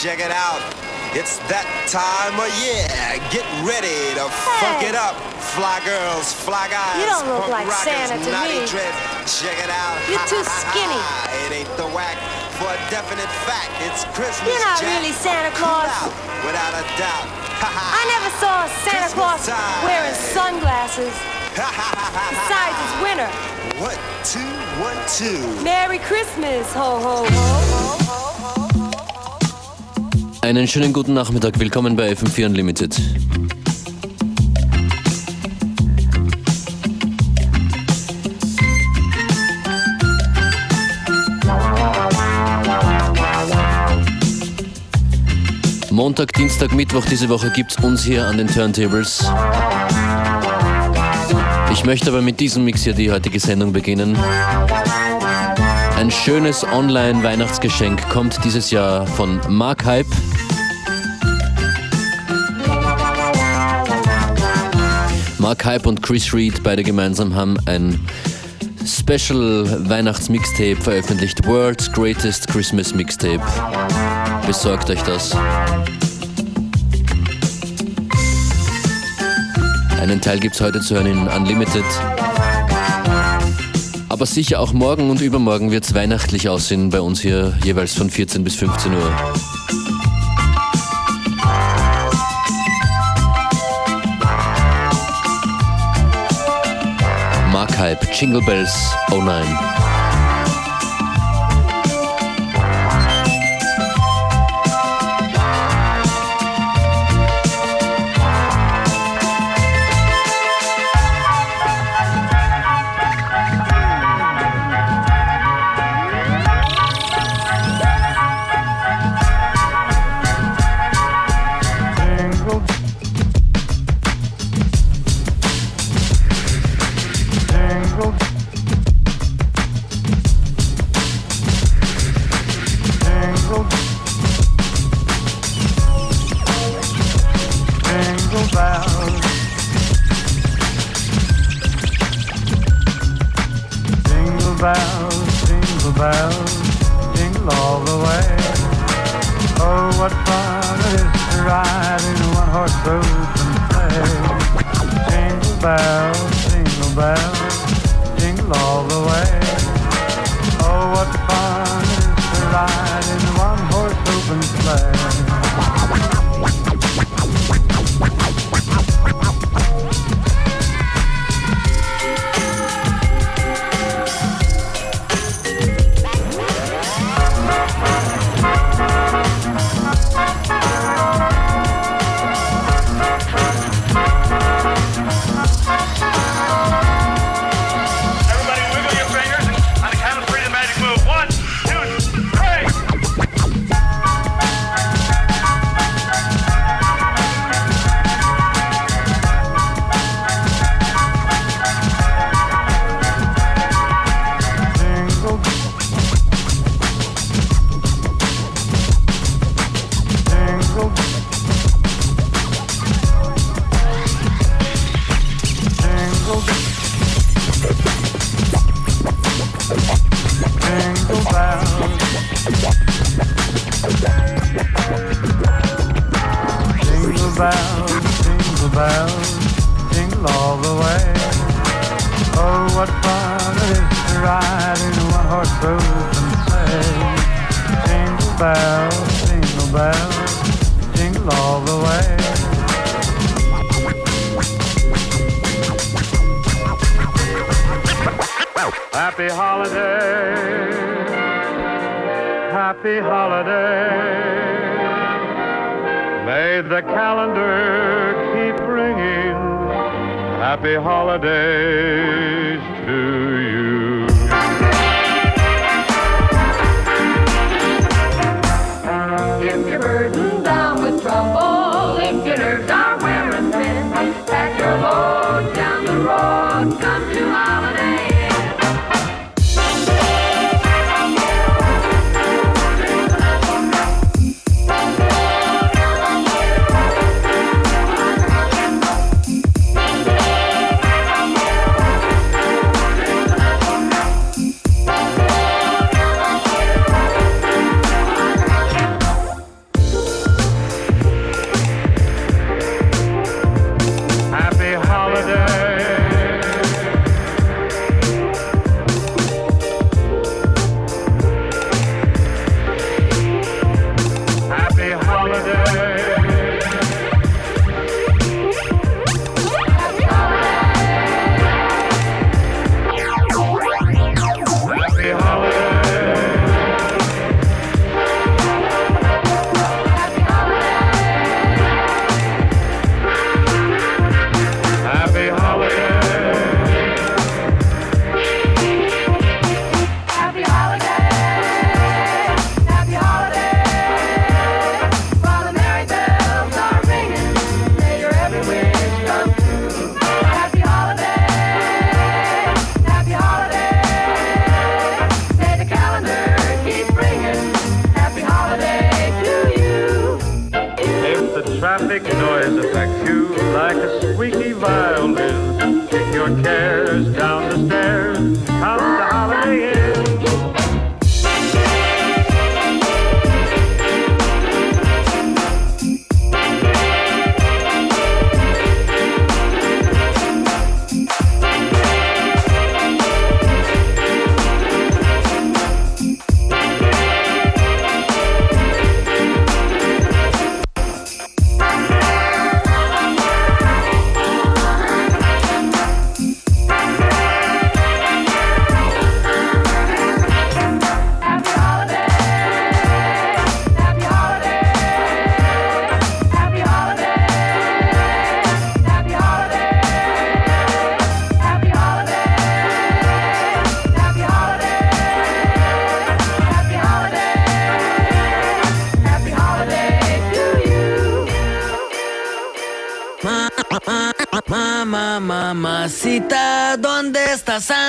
check it out. It's that time of year. Get ready to hey. fuck it up. Fly girls, fly guys. You don't look like rockers, Santa to me. Check it out. You're too skinny. it ain't the whack. For a definite fact, it's Christmas. You're not Jack. really Santa Claus. Out, without a doubt. I never saw Santa Claus wearing sunglasses. Besides, it's winter. What, two, one, two. Merry Christmas, ho, ho, ho. Einen schönen guten Nachmittag, willkommen bei FM4 Unlimited. Montag, Dienstag, Mittwoch diese Woche gibt's uns hier an den Turntables. Ich möchte aber mit diesem Mix hier die heutige Sendung beginnen. Ein schönes Online-Weihnachtsgeschenk kommt dieses Jahr von Mark Hype. Mark Hype und Chris Reed, beide gemeinsam, haben ein Special Weihnachts-Mixtape veröffentlicht. World's Greatest Christmas Mixtape. Besorgt euch das. Einen Teil gibt es heute zu hören in Unlimited. Aber sicher auch morgen und übermorgen wird es weihnachtlich aussehen bei uns hier jeweils von 14 bis 15 Uhr. Hype, Jingle Bells 09. cares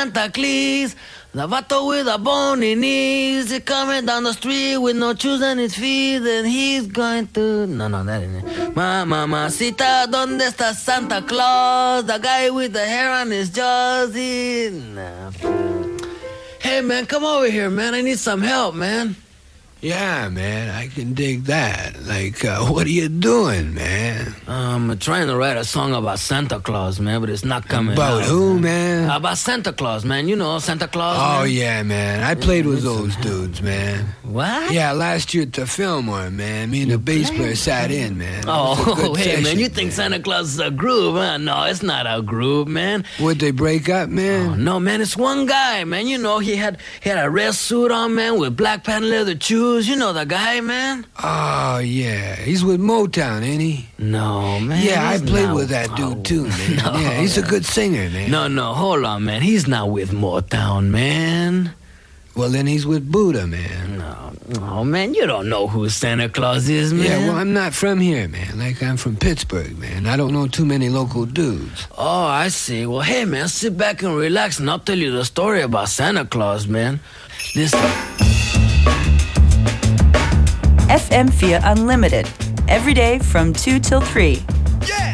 Santa Claus? The vato with a bony knees, he coming down the street with no shoes on his feet, and he's going to. No, no, that ain't it. Ma, mamacita, ¿dónde está Santa Claus? The guy with the hair on his jaws, he. Nah. Hey, man, come over here, man. I need some help, man. Yeah, man, I can dig that. Like, uh, what are you doing, man? I'm trying to write a song about Santa Claus, man, but it's not coming About out, who, man? About Santa Claus, man. You know Santa Claus. Oh, man? yeah, man. I played with those dudes, man. What? Yeah, last year at the Fillmore, man. Me and the bass player sat in, man. It was a Oh, hey, man, you think Santa Claus is a groove, huh? No, it's not a groove, man. Would they break up, Oh, man? no, man, it's one guy, man. You know, he had he had a red suit on, man, with black patent leather shoes. You know the guy, man? Oh, yeah. He's with Motown, ain't he? No, man. yeah, I played not- with that dude, too, man. No. Yeah, he's a good singer, man. No, no, hold on, man. He's not with Motown, man. Well, then he's with Buddah, man. No, oh, man, you don't know who Santa Claus is, man. Yeah, well, I'm not from here, man. Like, I'm from Pittsburgh, man. I don't know too many local dudes. Oh, I see. Well, hey, man, sit back and relax, and I'll tell you the story about Santa Claus, man. Listen. FM4 Unlimited. Every day from 2 till 3. Yeah.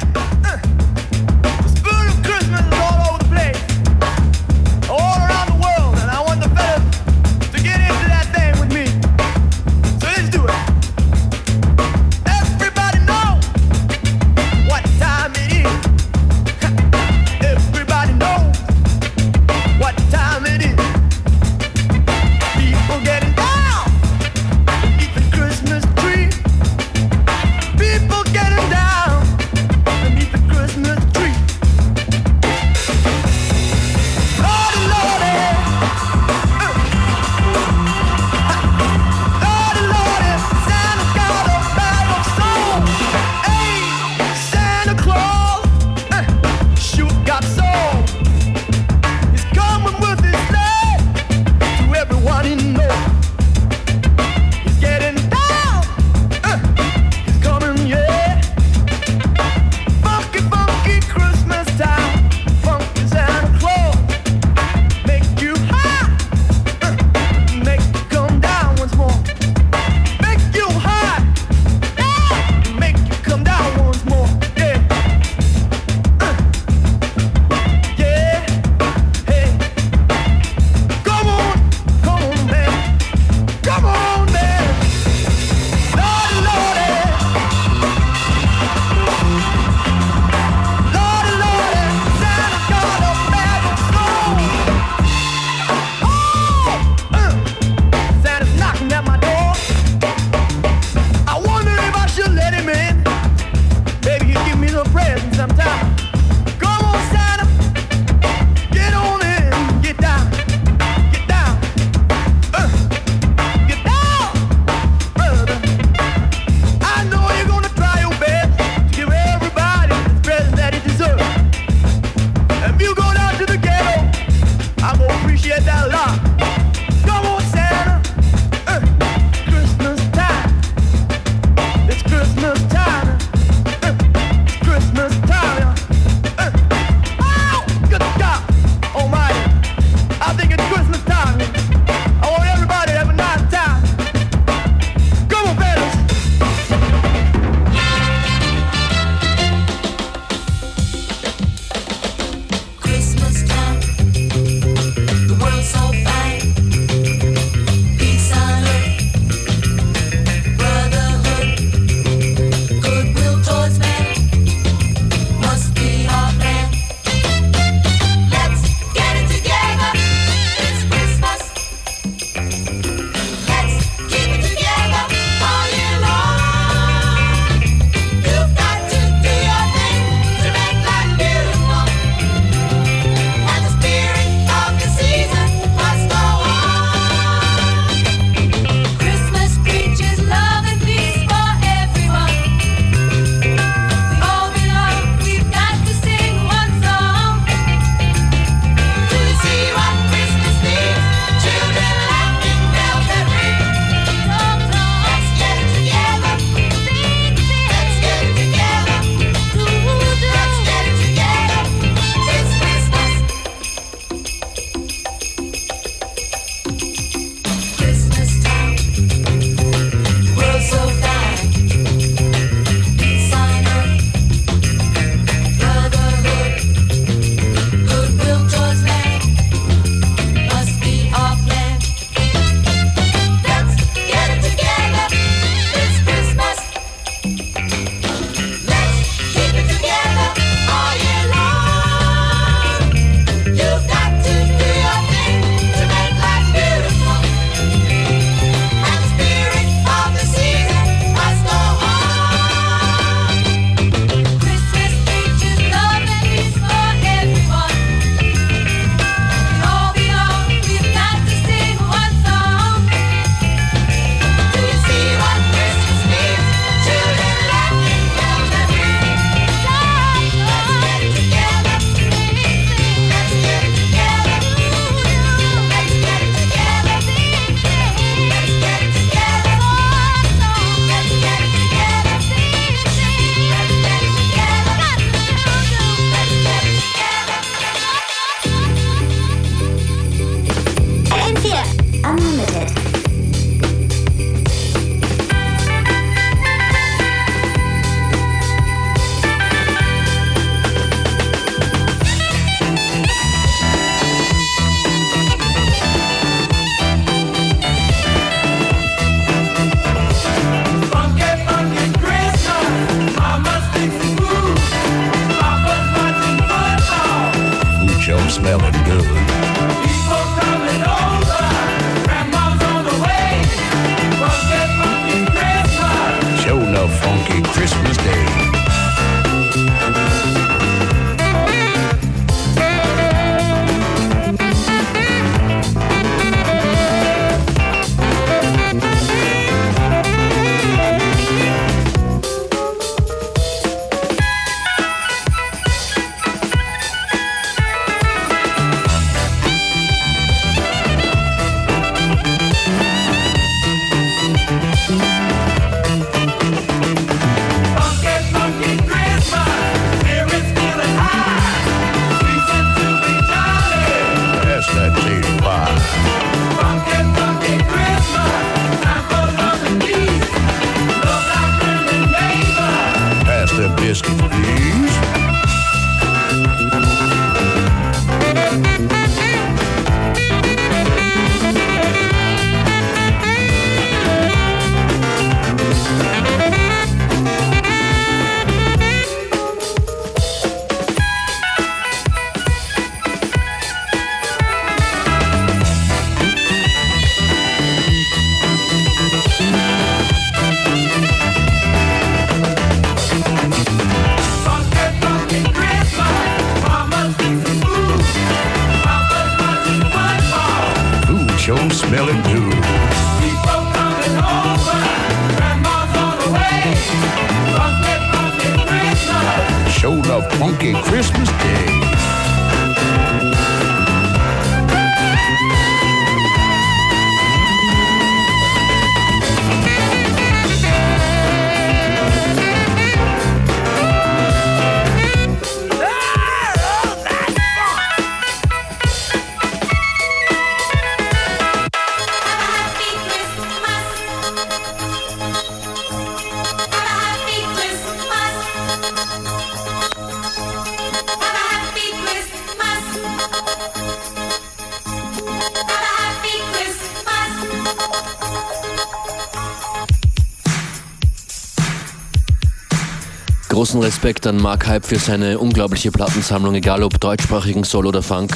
Respekt an Mark Hype für seine unglaubliche Plattensammlung, egal ob deutschsprachigen Soul oder Funk.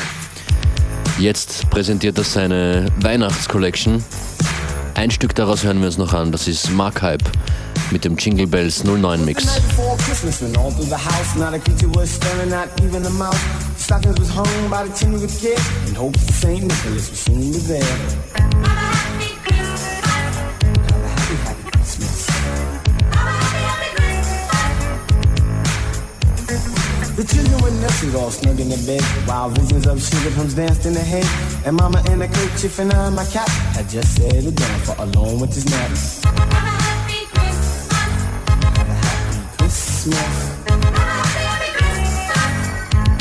Jetzt präsentiert er seine Weihnachtscollection. Ein Stück daraus hören wir uns noch an, das ist Mark Hype mit dem Jingle Bells 09 Mix. The children were nestled all snug in their bed, while visions of sugar plums danced in their head. And Mama in a kerchief and I in my cap had just settled down for a long winter's nap. Happy Christmas. Have a happy Christmas. Happy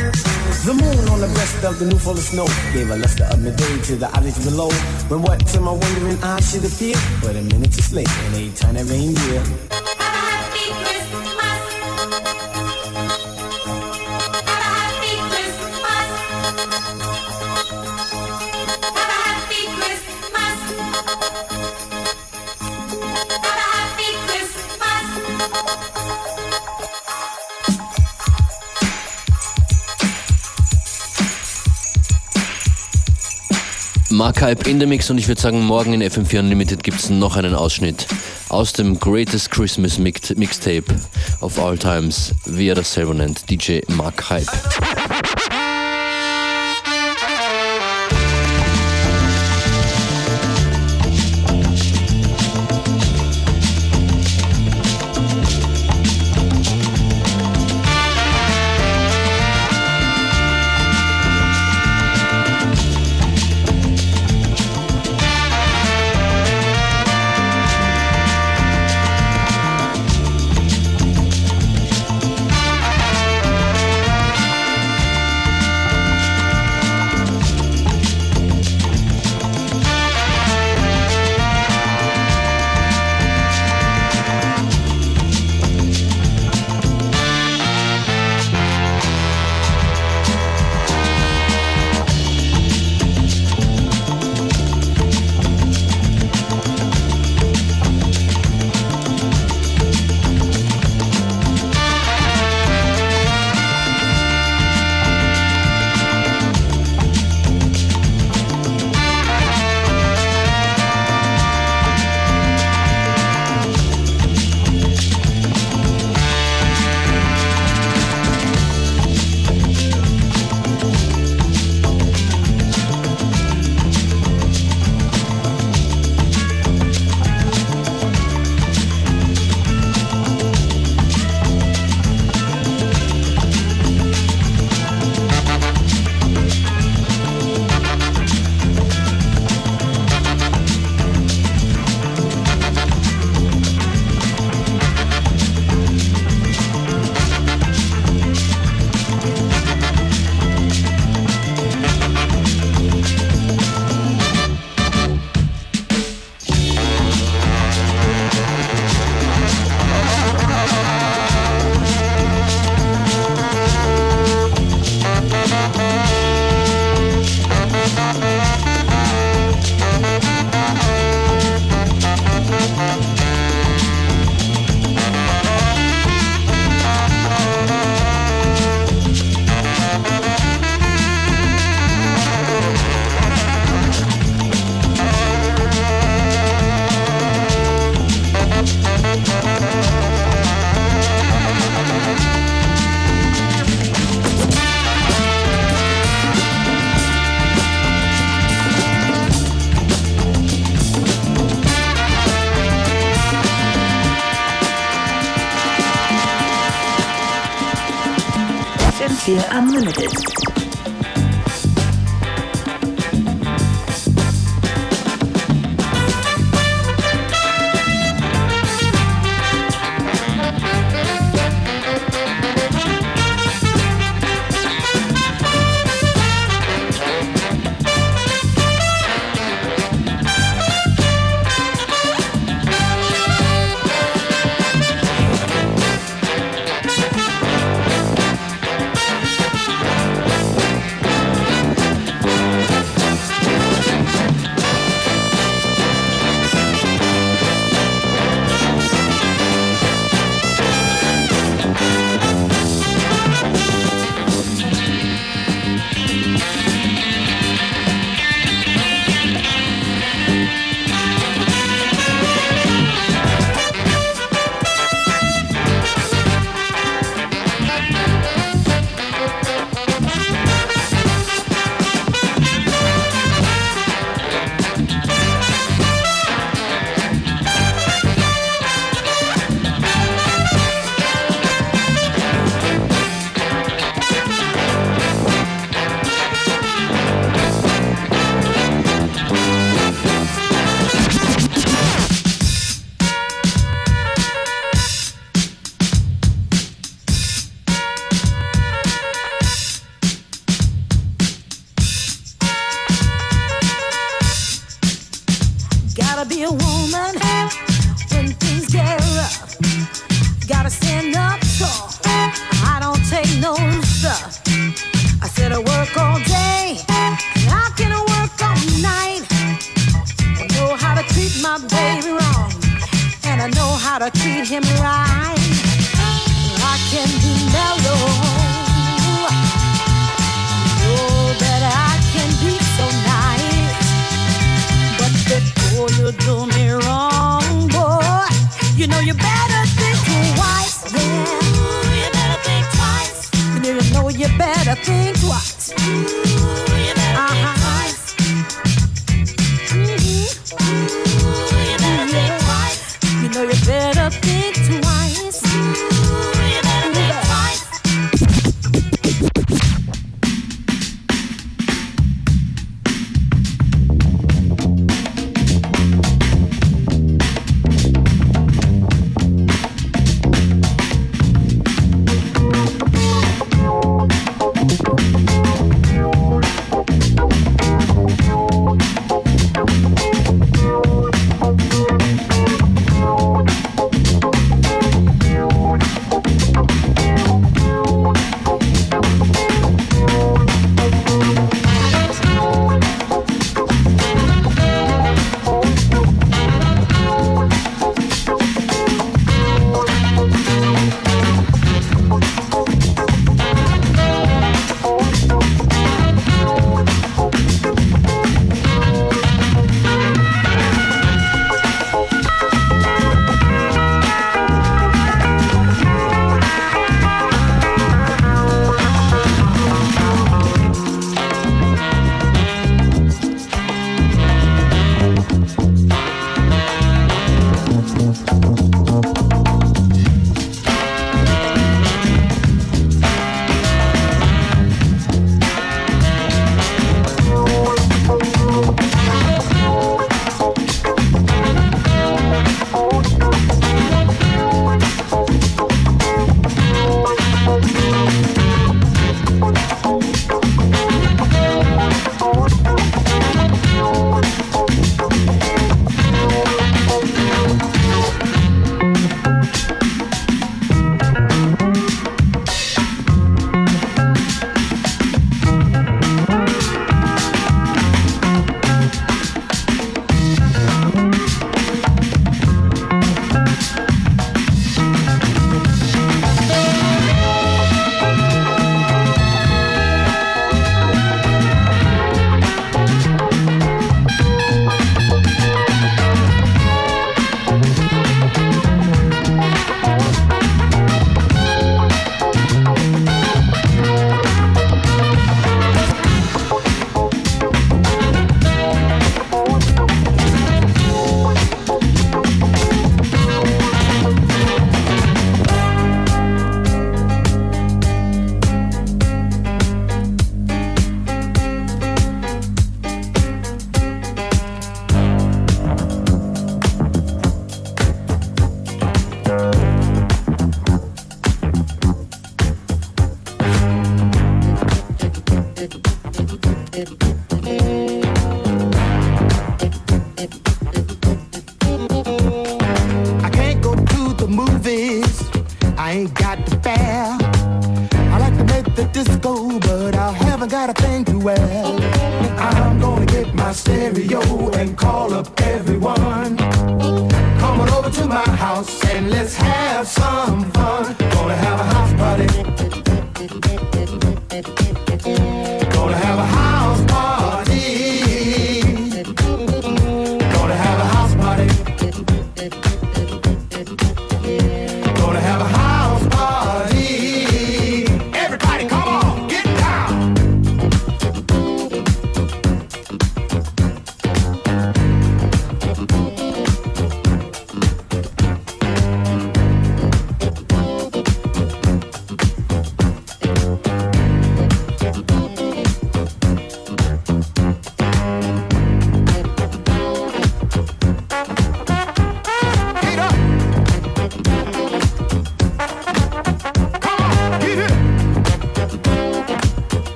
Christmas. The moon on the breast of the new fall of snow gave a luster of midday to the attic below. When what to my wondering eyes should appear, but a minute too late and a tiny reindeer. Mark Hype in der Mix und ich würde sagen, morgen in FM4 Unlimited gibt es noch einen Ausschnitt aus dem Greatest Christmas Mix Mixtape of All Times, wie er das selber nennt, DJ Mark Hype.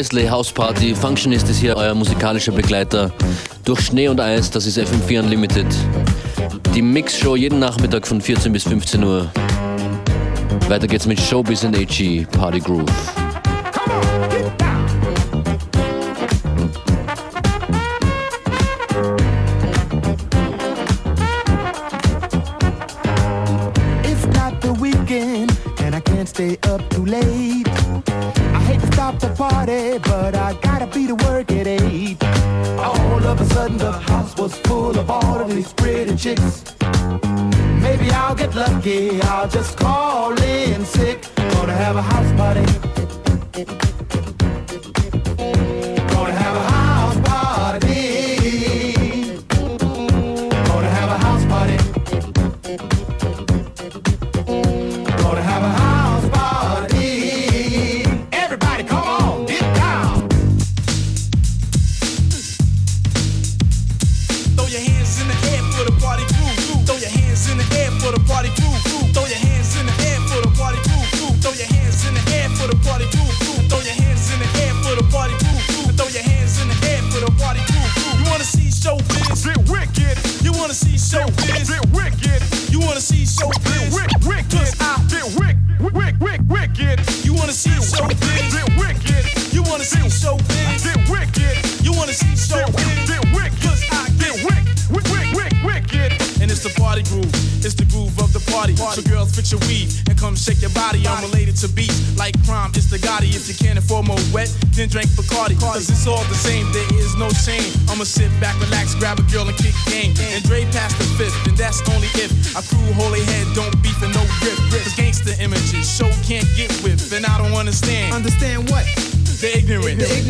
Wesley House Party. Functionist ist hier euer musikalischer Begleiter. Durch Schnee und Eis, das ist FM4 Unlimited. Die Mixshow jeden Nachmittag von 14 bis 15 Uhr. Weiter geht's mit Showbiz and AG Party Groove. party, but I gotta be to work at eight. All of a sudden, the house was full of all of these pretty chicks. Maybe I'll get lucky, I'll just call in sick. Gonna have a house party.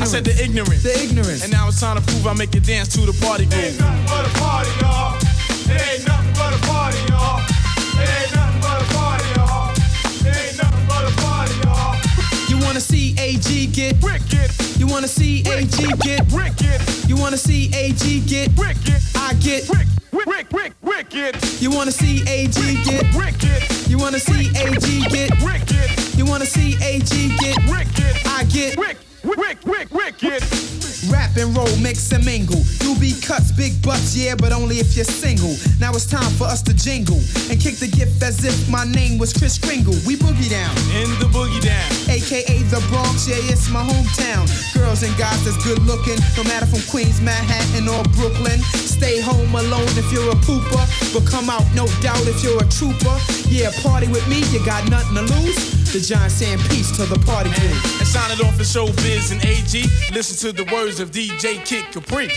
ignorance. I said the ignorance. The ignorance. And now it's time to prove I make you dance to the party groove. It ain't nothing but a party, y'all. It ain't nothing but a party, y'all. It ain't nothing but a party, y'all. It ain't nothing but a party, y'all. You wanna see AG get wicked? You wanna see AG get wicked? You wanna see AG get wicked? I get wicked. Rick, Rick, wicked. You wanna see AG get wicked. You wanna see AG get wicked. You wanna see AG get wicked. I get wicked wick, wick, wicked and roll, mix and mingle. You be cuts, big butts, yeah, but only if you're single. Now it's time for us to jingle and kick the gift as if my name was Kris Kringle. We boogie down. In the boogie down. AKA the Bronx, yeah, it's my hometown. Girls and guys that's good looking, no matter from Queens, Manhattan, or Brooklyn. Stay home alone if you're a pooper, but come out, no doubt, if you're a trooper. Yeah, party with me, you got nothing to lose. The John saying peace to the party crew. And, and sign it off for showbiz and AG. Listen to the words of D. DJ Kid Capri.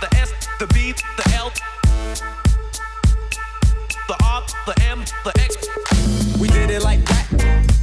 The S, the B, the L, the R, the M, the X. We did it like that.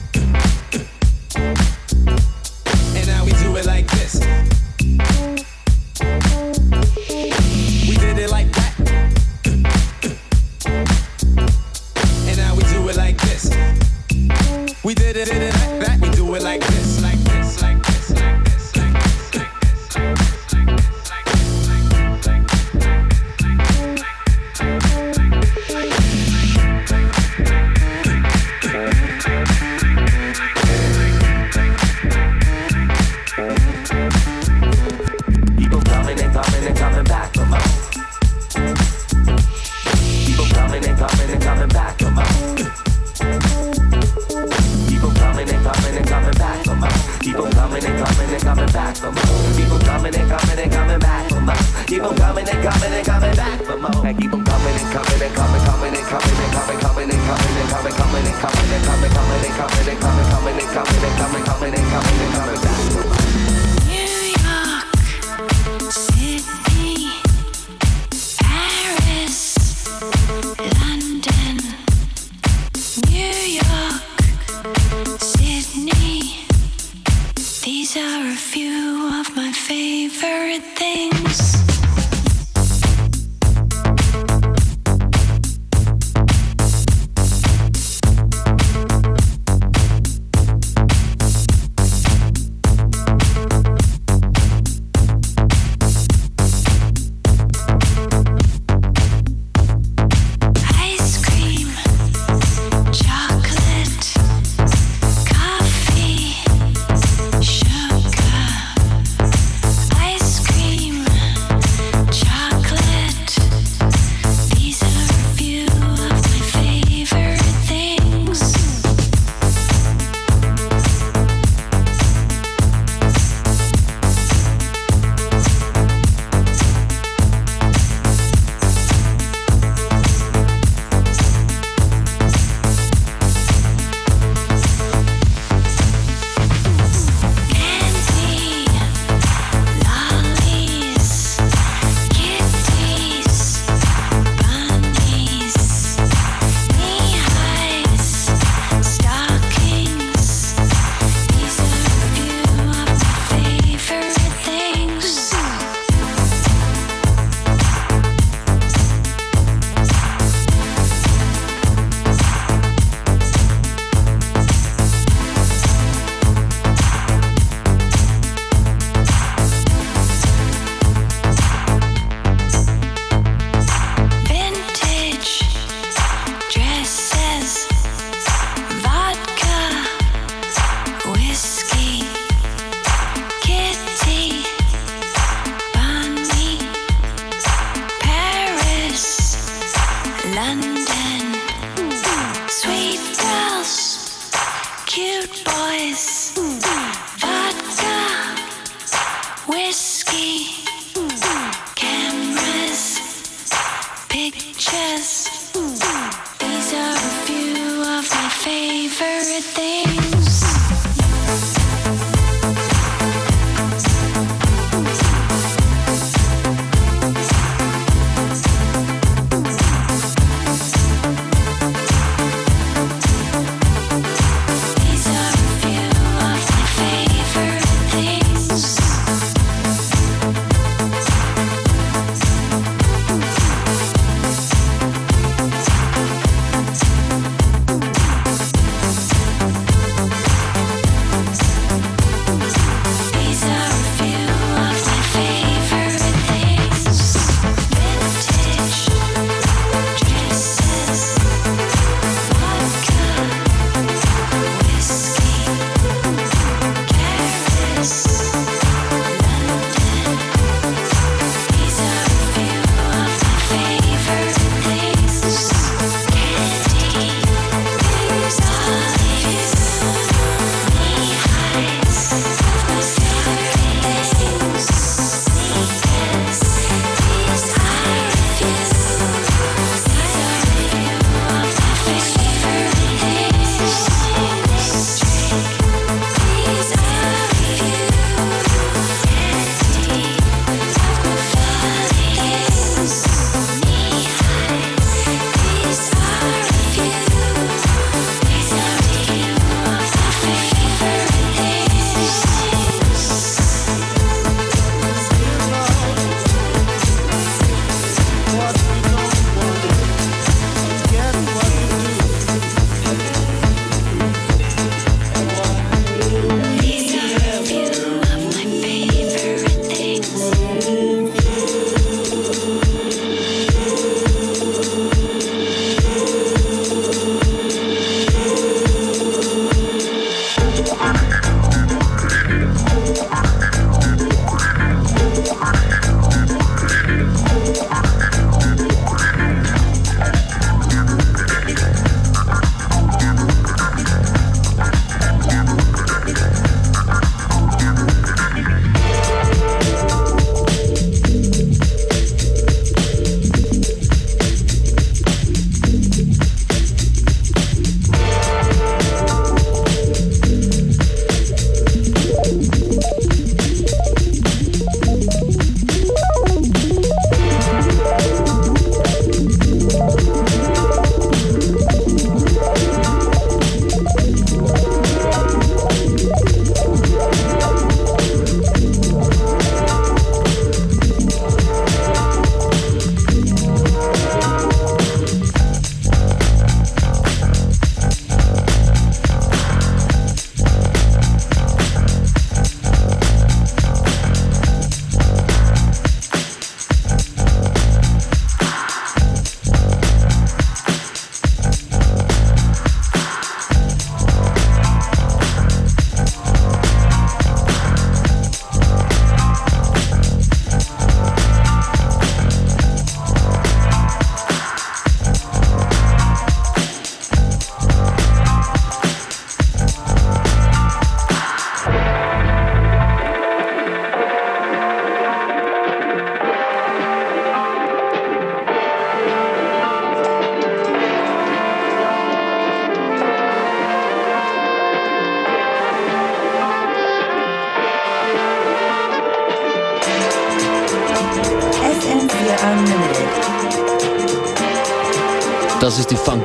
boys.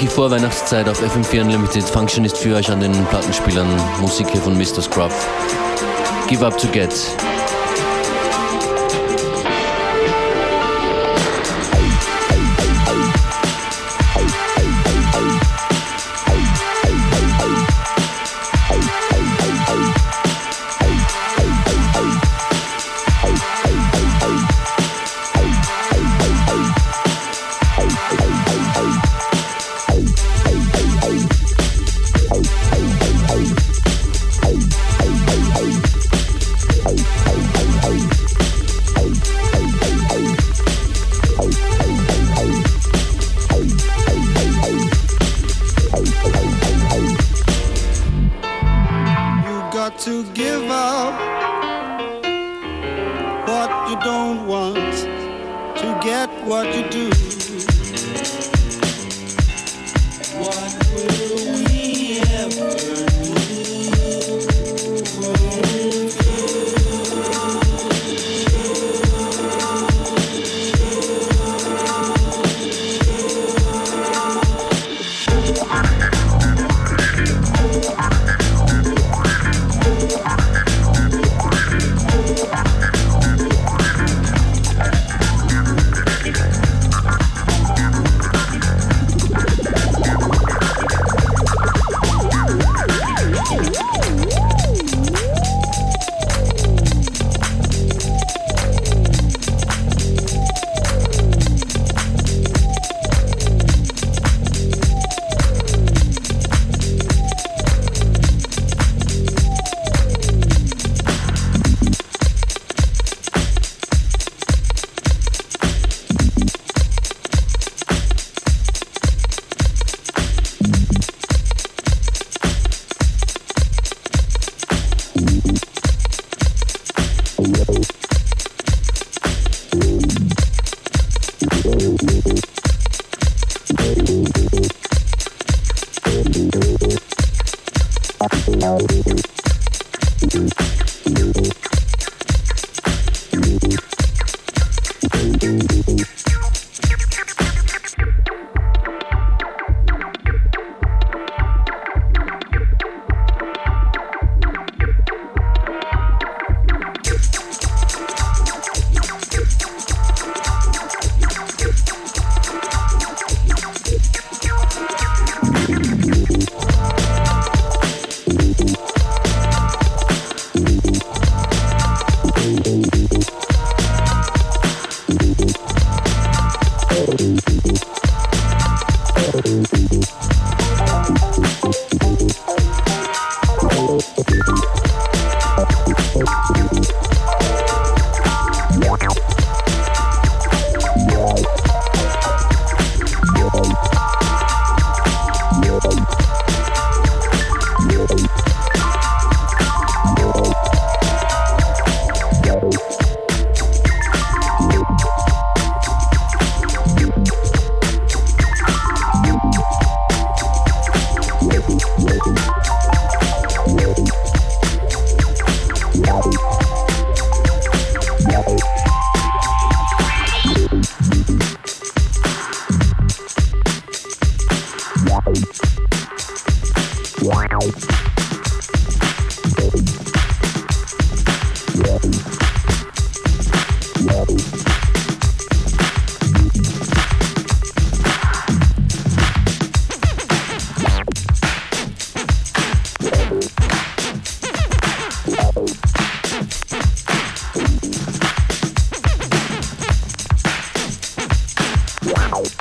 die Vorweihnachtszeit auf FM4 Unlimited. Function ist für euch an den Plattenspielern. Musik hier von Mr. Scruff. Give up to get. Give up what you don't want to get what you do. What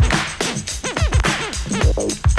ever Wow.